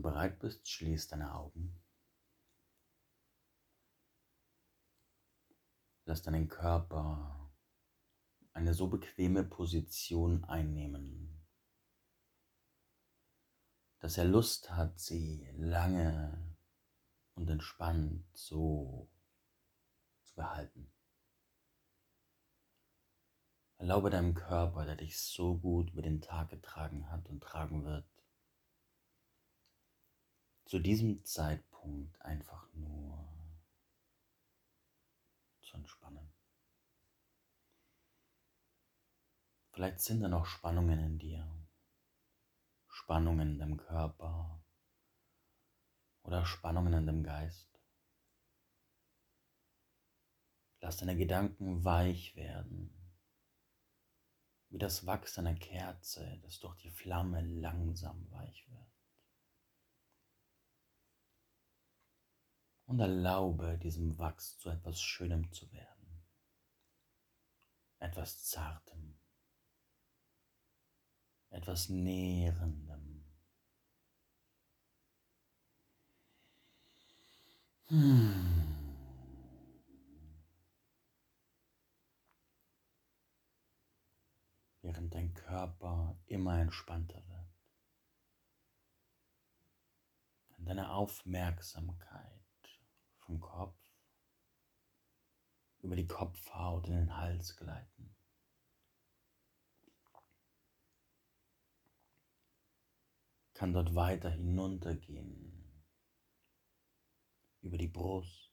du bereit bist, schließ deine Augen. Lass deinen Körper eine so bequeme Position einnehmen, dass er Lust hat, sie lange und entspannt so zu behalten. Erlaube deinem Körper, der dich so gut über den Tag getragen hat und tragen wird, zu diesem Zeitpunkt einfach nur zu entspannen. Vielleicht sind da noch Spannungen in dir, Spannungen in deinem Körper oder Spannungen in deinem Geist. Lass deine Gedanken weich werden, wie das Wachs einer Kerze, das durch die Flamme langsam weich wird. Und erlaube diesem Wachs zu etwas Schönem zu werden, etwas Zartem, etwas Nährendem. Hmm. Während dein Körper immer entspannter wird. Und deine Aufmerksamkeit vom Kopf über die Kopfhaut in den Hals gleiten. Kann dort weiter hinuntergehen über die Brust,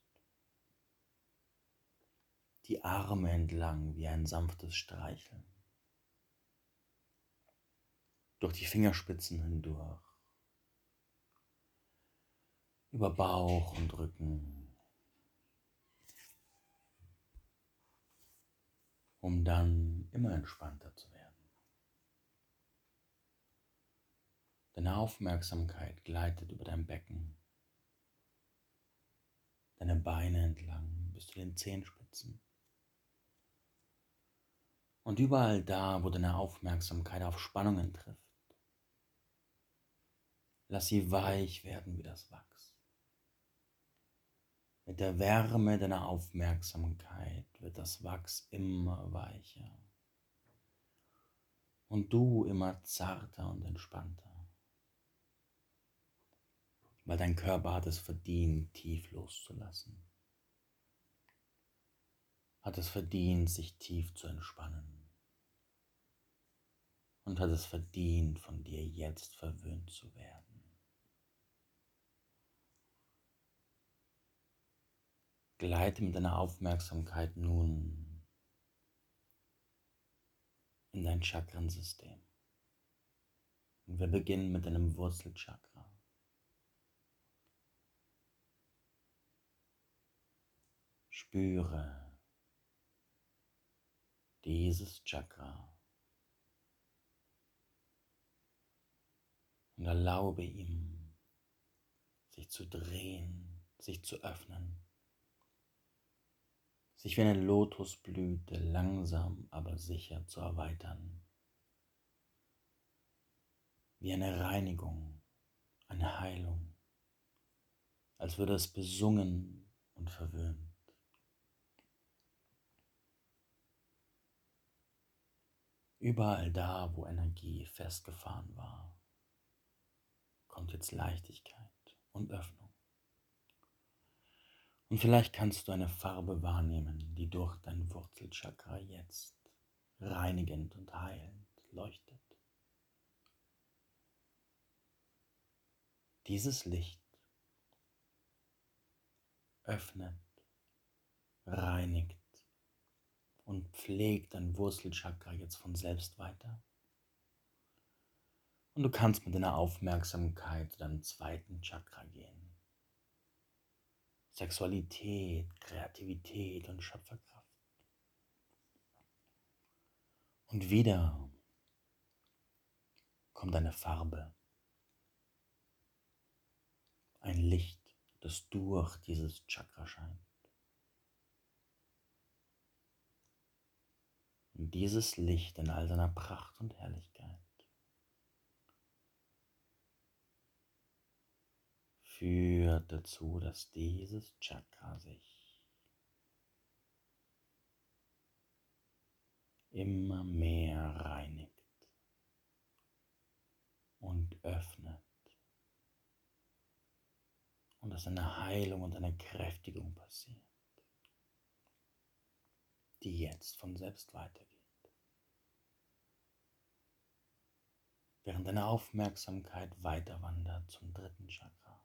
die Arme entlang wie ein sanftes Streicheln, durch die Fingerspitzen hindurch, über Bauch und Rücken, um dann immer entspannter zu werden. Deine Aufmerksamkeit gleitet über dein Becken, deine Beine entlang bis zu den Zehenspitzen. Und überall da, wo deine Aufmerksamkeit auf Spannungen trifft, lass sie weich werden wie das Wachs. Mit der Wärme deiner Aufmerksamkeit wird das Wachs immer weicher. Und du immer zarter und entspannter, weil dein Körper hat es verdient, tief loszulassen, hat es verdient, sich tief zu entspannen. Und hat es verdient, von dir jetzt verwöhnt zu werden. Gleite mit deiner Aufmerksamkeit nun in dein Chakrensystem. Und wir beginnen mit deinem Wurzelchakra. Spüre dieses Chakra und erlaube ihm, sich zu drehen, sich zu öffnen sich wie eine Lotusblüte langsam aber sicher zu erweitern. Wie eine Reinigung, eine Heilung, als würde es besungen und verwöhnt. Überall da, wo Energie festgefahren war, kommt jetzt Leichtigkeit und Öffnung. Und vielleicht kannst du eine Farbe wahrnehmen, die durch dein Wurzelchakra jetzt reinigend und heilend leuchtet. Dieses Licht öffnet, reinigt und pflegt dein Wurzelchakra jetzt von selbst weiter. Und du kannst mit deiner Aufmerksamkeit zu deinem zweiten Chakra gehen. Sexualität, Kreativität und Schöpferkraft. Und wieder kommt eine Farbe, ein Licht, das durch dieses Chakra scheint. Und dieses Licht in all seiner Pracht und Herrlichkeit führt dazu, dass dieses Chakra sich immer mehr reinigt und öffnet und dass eine Heilung und eine Kräftigung passiert, die jetzt von selbst weitergeht. Während deine Aufmerksamkeit weiter wandert zum dritten Chakra,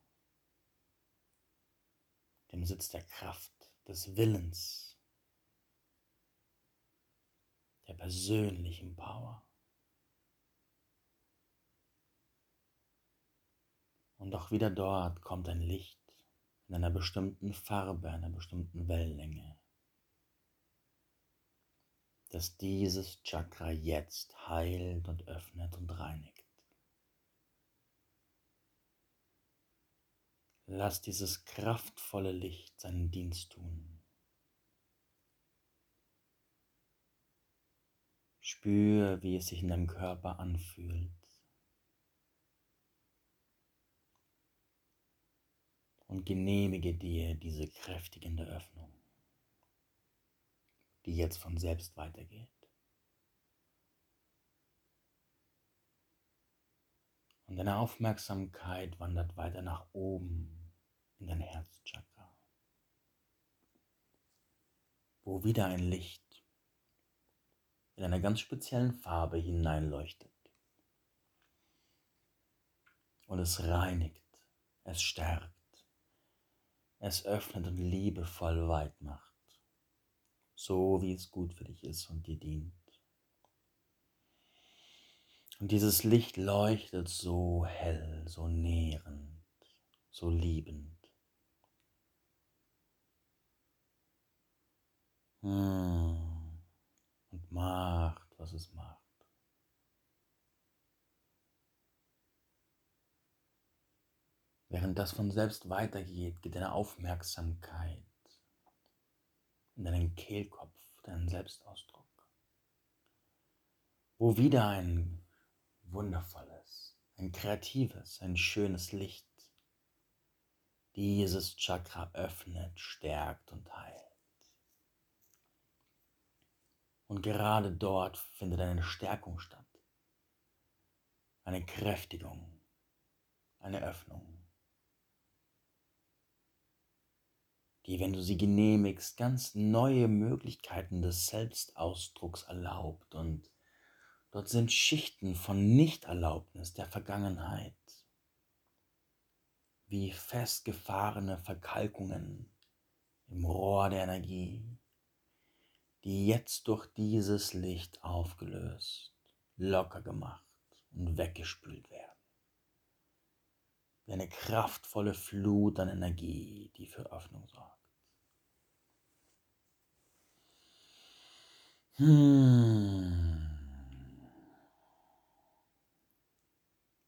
dem Sitz der Kraft, des Willens, der persönlichen Power. Und auch wieder dort kommt ein Licht in einer bestimmten Farbe, einer bestimmten Wellenlänge, dass dieses Chakra jetzt heilt und öffnet und reinigt. Lass dieses kraftvolle Licht seinen Dienst tun. Spür, wie es sich in deinem Körper anfühlt. und genehmige dir diese kräftigende Öffnung, die jetzt von selbst weitergeht. Und deine Aufmerksamkeit wandert weiter nach oben in dein Herzchakra, wo wieder ein Licht in einer ganz speziellen Farbe hineinleuchtet. Und es reinigt, es stärkt es öffnet und liebevoll weit macht, so wie es gut für dich ist und dir dient. Und dieses Licht leuchtet so hell, so nährend, so liebend. Und macht, was es macht. Während das von selbst weitergeht, geht deine Aufmerksamkeit in deinen Kehlkopf, deinen Selbstausdruck, wo wieder ein wundervolles, ein kreatives, ein schönes Licht dieses Chakra öffnet, stärkt und heilt. Und gerade dort findet eine Stärkung statt, eine Kräftigung, eine Öffnung. die, wenn du sie genehmigst, ganz neue Möglichkeiten des Selbstausdrucks erlaubt. Und dort sind Schichten von Nichterlaubnis der Vergangenheit, wie festgefahrene Verkalkungen im Rohr der Energie, die jetzt durch dieses Licht aufgelöst, locker gemacht und weggespült werden wie eine kraftvolle Flut an Energie, die für Öffnung sorgt. Hm.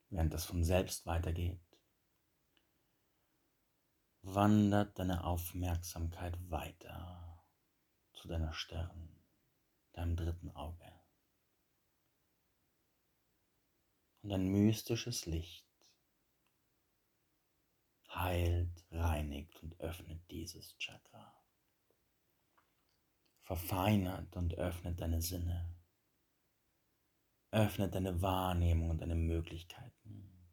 Während das von selbst weitergeht, wandert deine Aufmerksamkeit weiter zu deiner Stirn, deinem dritten Auge. Und ein mystisches Licht heilt, reinigt und öffnet dieses Chakra. Verfeinert und öffnet deine Sinne, öffnet deine Wahrnehmung und deine Möglichkeiten,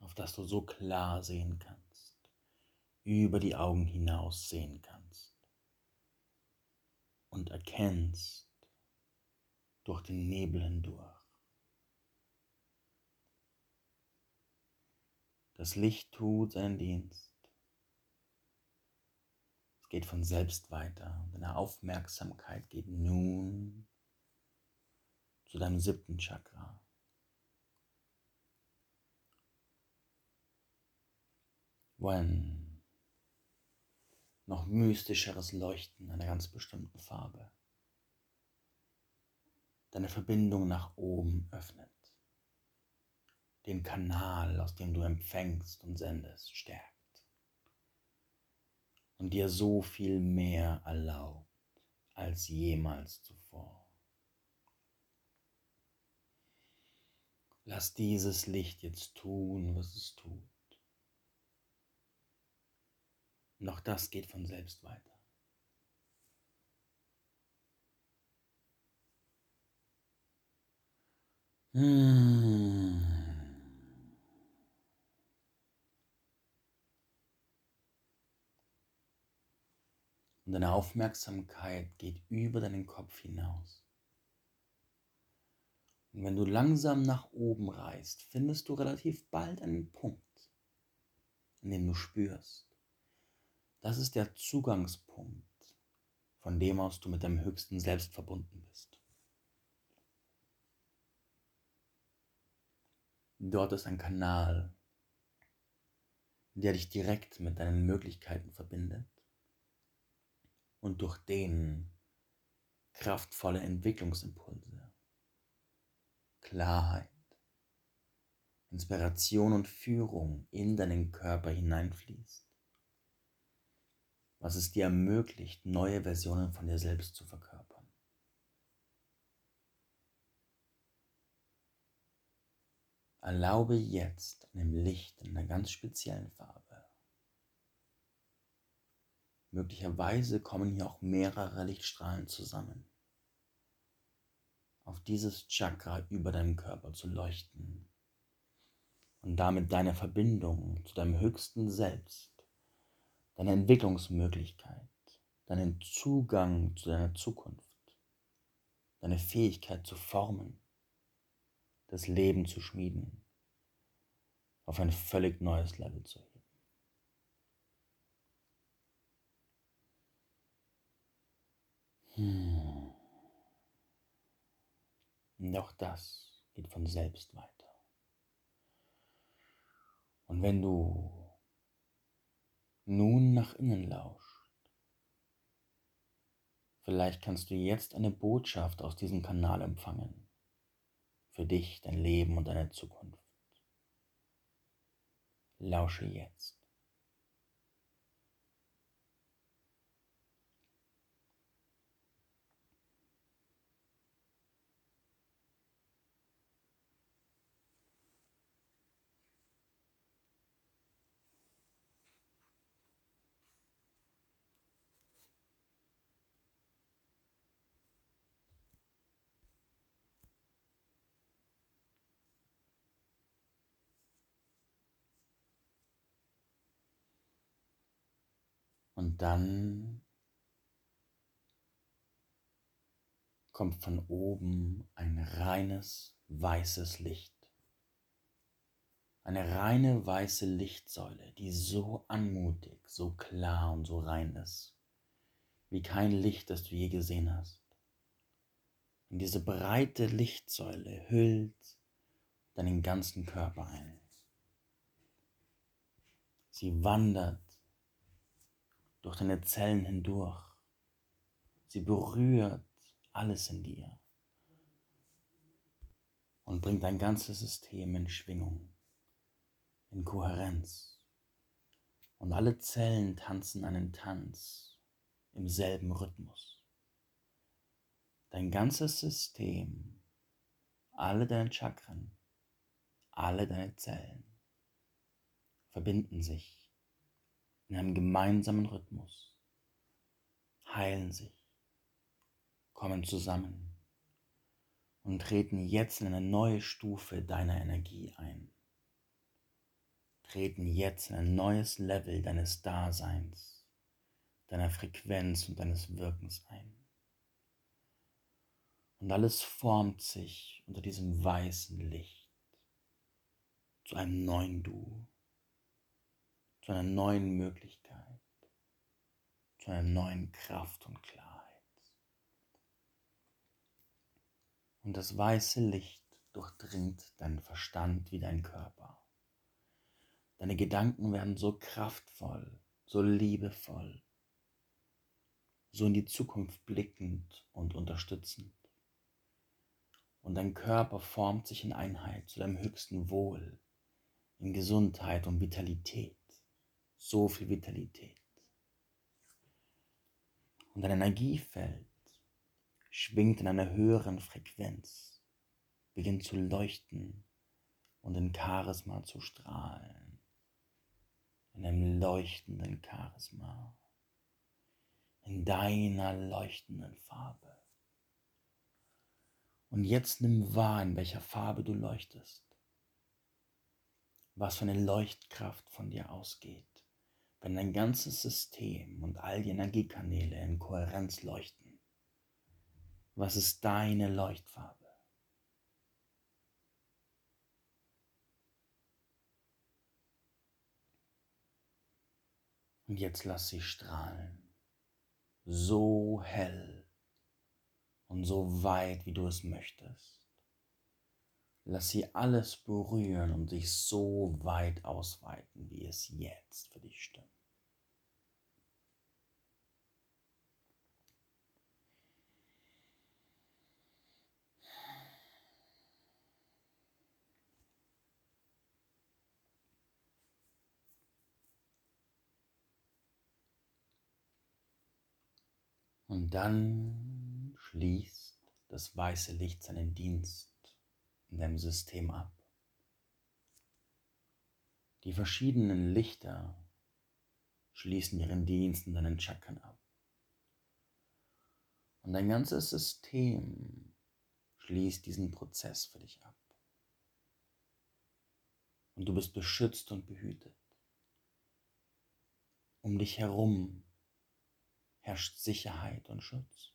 auf dass du so klar sehen kannst, über die Augen hinaus sehen kannst und erkennst durch den Nebel hindurch. Das Licht tut seinen Dienst geht von selbst weiter. Deine Aufmerksamkeit geht nun zu deinem siebten Chakra. Wo ein noch mystischeres Leuchten einer ganz bestimmten Farbe deine Verbindung nach oben öffnet, den Kanal, aus dem du empfängst und sendest, stärkt und dir so viel mehr erlaubt als jemals zuvor. Lass dieses Licht jetzt tun, was es tut. Und auch das geht von selbst weiter. Hm. Und deine Aufmerksamkeit geht über deinen Kopf hinaus. Und wenn du langsam nach oben reist, findest du relativ bald einen Punkt, an dem du spürst. Das ist der Zugangspunkt, von dem aus du mit deinem höchsten Selbst verbunden bist. Dort ist ein Kanal, der dich direkt mit deinen Möglichkeiten verbindet und durch den kraftvolle Entwicklungsimpulse, Klarheit, Inspiration und Führung in deinen Körper hineinfließt, was es dir ermöglicht, neue Versionen von dir selbst zu verkörpern. Erlaube jetzt einem Licht in einer ganz speziellen Farbe Möglicherweise kommen hier auch mehrere Lichtstrahlen zusammen. Auf dieses Chakra über deinem Körper zu leuchten und damit deine Verbindung zu deinem höchsten Selbst, deine Entwicklungsmöglichkeit, deinen Zugang zu deiner Zukunft, deine Fähigkeit zu formen, das Leben zu schmieden, auf ein völlig neues Level zu heben. Hm. Und auch das geht von selbst weiter. Und wenn du nun nach innen lauscht, vielleicht kannst du jetzt eine Botschaft aus diesem Kanal empfangen. Für dich, dein Leben und deine Zukunft. Lausche jetzt. Und dann kommt von oben ein reines weißes Licht. Eine reine weiße Lichtsäule, die so anmutig, so klar und so rein ist, wie kein Licht, das du je gesehen hast. Und diese breite Lichtsäule hüllt deinen ganzen Körper ein. Sie wandert durch deine Zellen hindurch. Sie berührt alles in dir und bringt dein ganzes System in Schwingung, in Kohärenz. Und alle Zellen tanzen einen Tanz im selben Rhythmus. Dein ganzes System, alle deine Chakren, alle deine Zellen verbinden sich in einem gemeinsamen Rhythmus, heilen sich, kommen zusammen und treten jetzt in eine neue Stufe deiner Energie ein. Treten jetzt in ein neues Level deines Daseins, deiner Frequenz und deines Wirkens ein. Und alles formt sich unter diesem weißen Licht zu einem neuen Du zu einer neuen Möglichkeit, zu einer neuen Kraft und Klarheit. Und das weiße Licht durchdringt deinen Verstand wie dein Körper. Deine Gedanken werden so kraftvoll, so liebevoll, so in die Zukunft blickend und unterstützend. Und dein Körper formt sich in Einheit zu deinem höchsten Wohl, in Gesundheit und Vitalität so viel Vitalität. Und dein Energiefeld schwingt in einer höheren Frequenz, beginnt zu leuchten und in Charisma zu strahlen. in einem leuchtenden Charisma, in deiner leuchtenden Farbe. Und jetzt nimm wahr, in welcher Farbe du leuchtest, was für eine Leuchtkraft von dir ausgeht, wenn dein ganzes System und all die Energiekanäle in Kohärenz leuchten. Was ist deine Leuchtfarbe? Und jetzt lass sie strahlen. So hell und so weit, wie du es möchtest. Lass sie alles berühren und sich so weit ausweiten, wie es jetzt für dich stimmt. Und dann schließt das weiße Licht seinen Dienst in deinem System ab. Die verschiedenen Lichter schließen ihren Dienst in deinen Chakren ab. Und dein ganzes System schließt diesen Prozess für dich ab. Und du bist beschützt und behütet. Um dich herum herrscht Sicherheit und Schutz.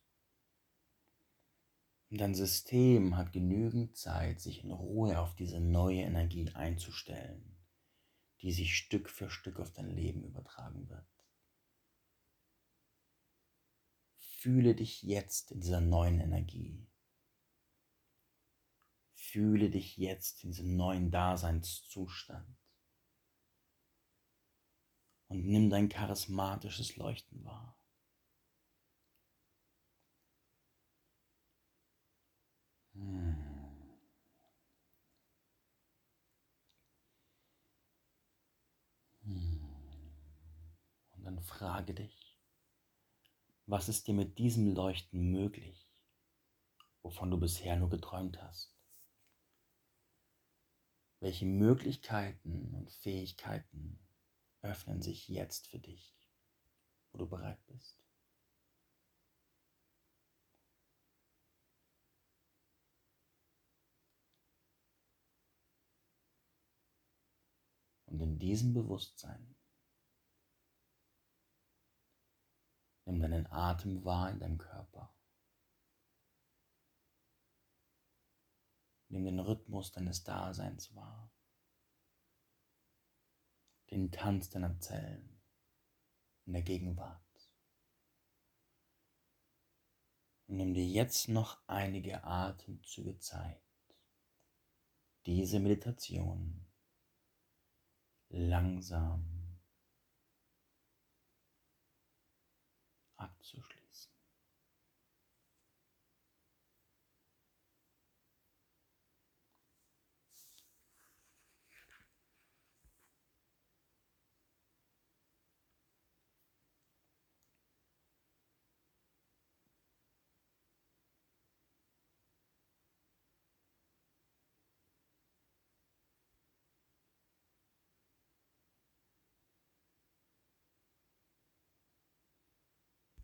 Dein System hat genügend Zeit, sich in Ruhe auf diese neue Energie einzustellen, die sich Stück für Stück auf dein Leben übertragen wird. Fühle dich jetzt in dieser neuen Energie. Fühle dich jetzt in diesem neuen Daseinszustand. Und nimm dein charismatisches Leuchten wahr. Frage dich, was ist dir mit diesem Leuchten möglich, wovon du bisher nur geträumt hast? Welche Möglichkeiten und Fähigkeiten öffnen sich jetzt für dich, wo du bereit bist? Und in diesem Bewusstsein nimm deinen Atem wahr in deinem Körper. Nimm den Rhythmus deines Daseins wahr. Den Tanz deiner Zellen in der Gegenwart. Und nimm dir jetzt noch einige Atemzüge Zeit, diese Meditation langsam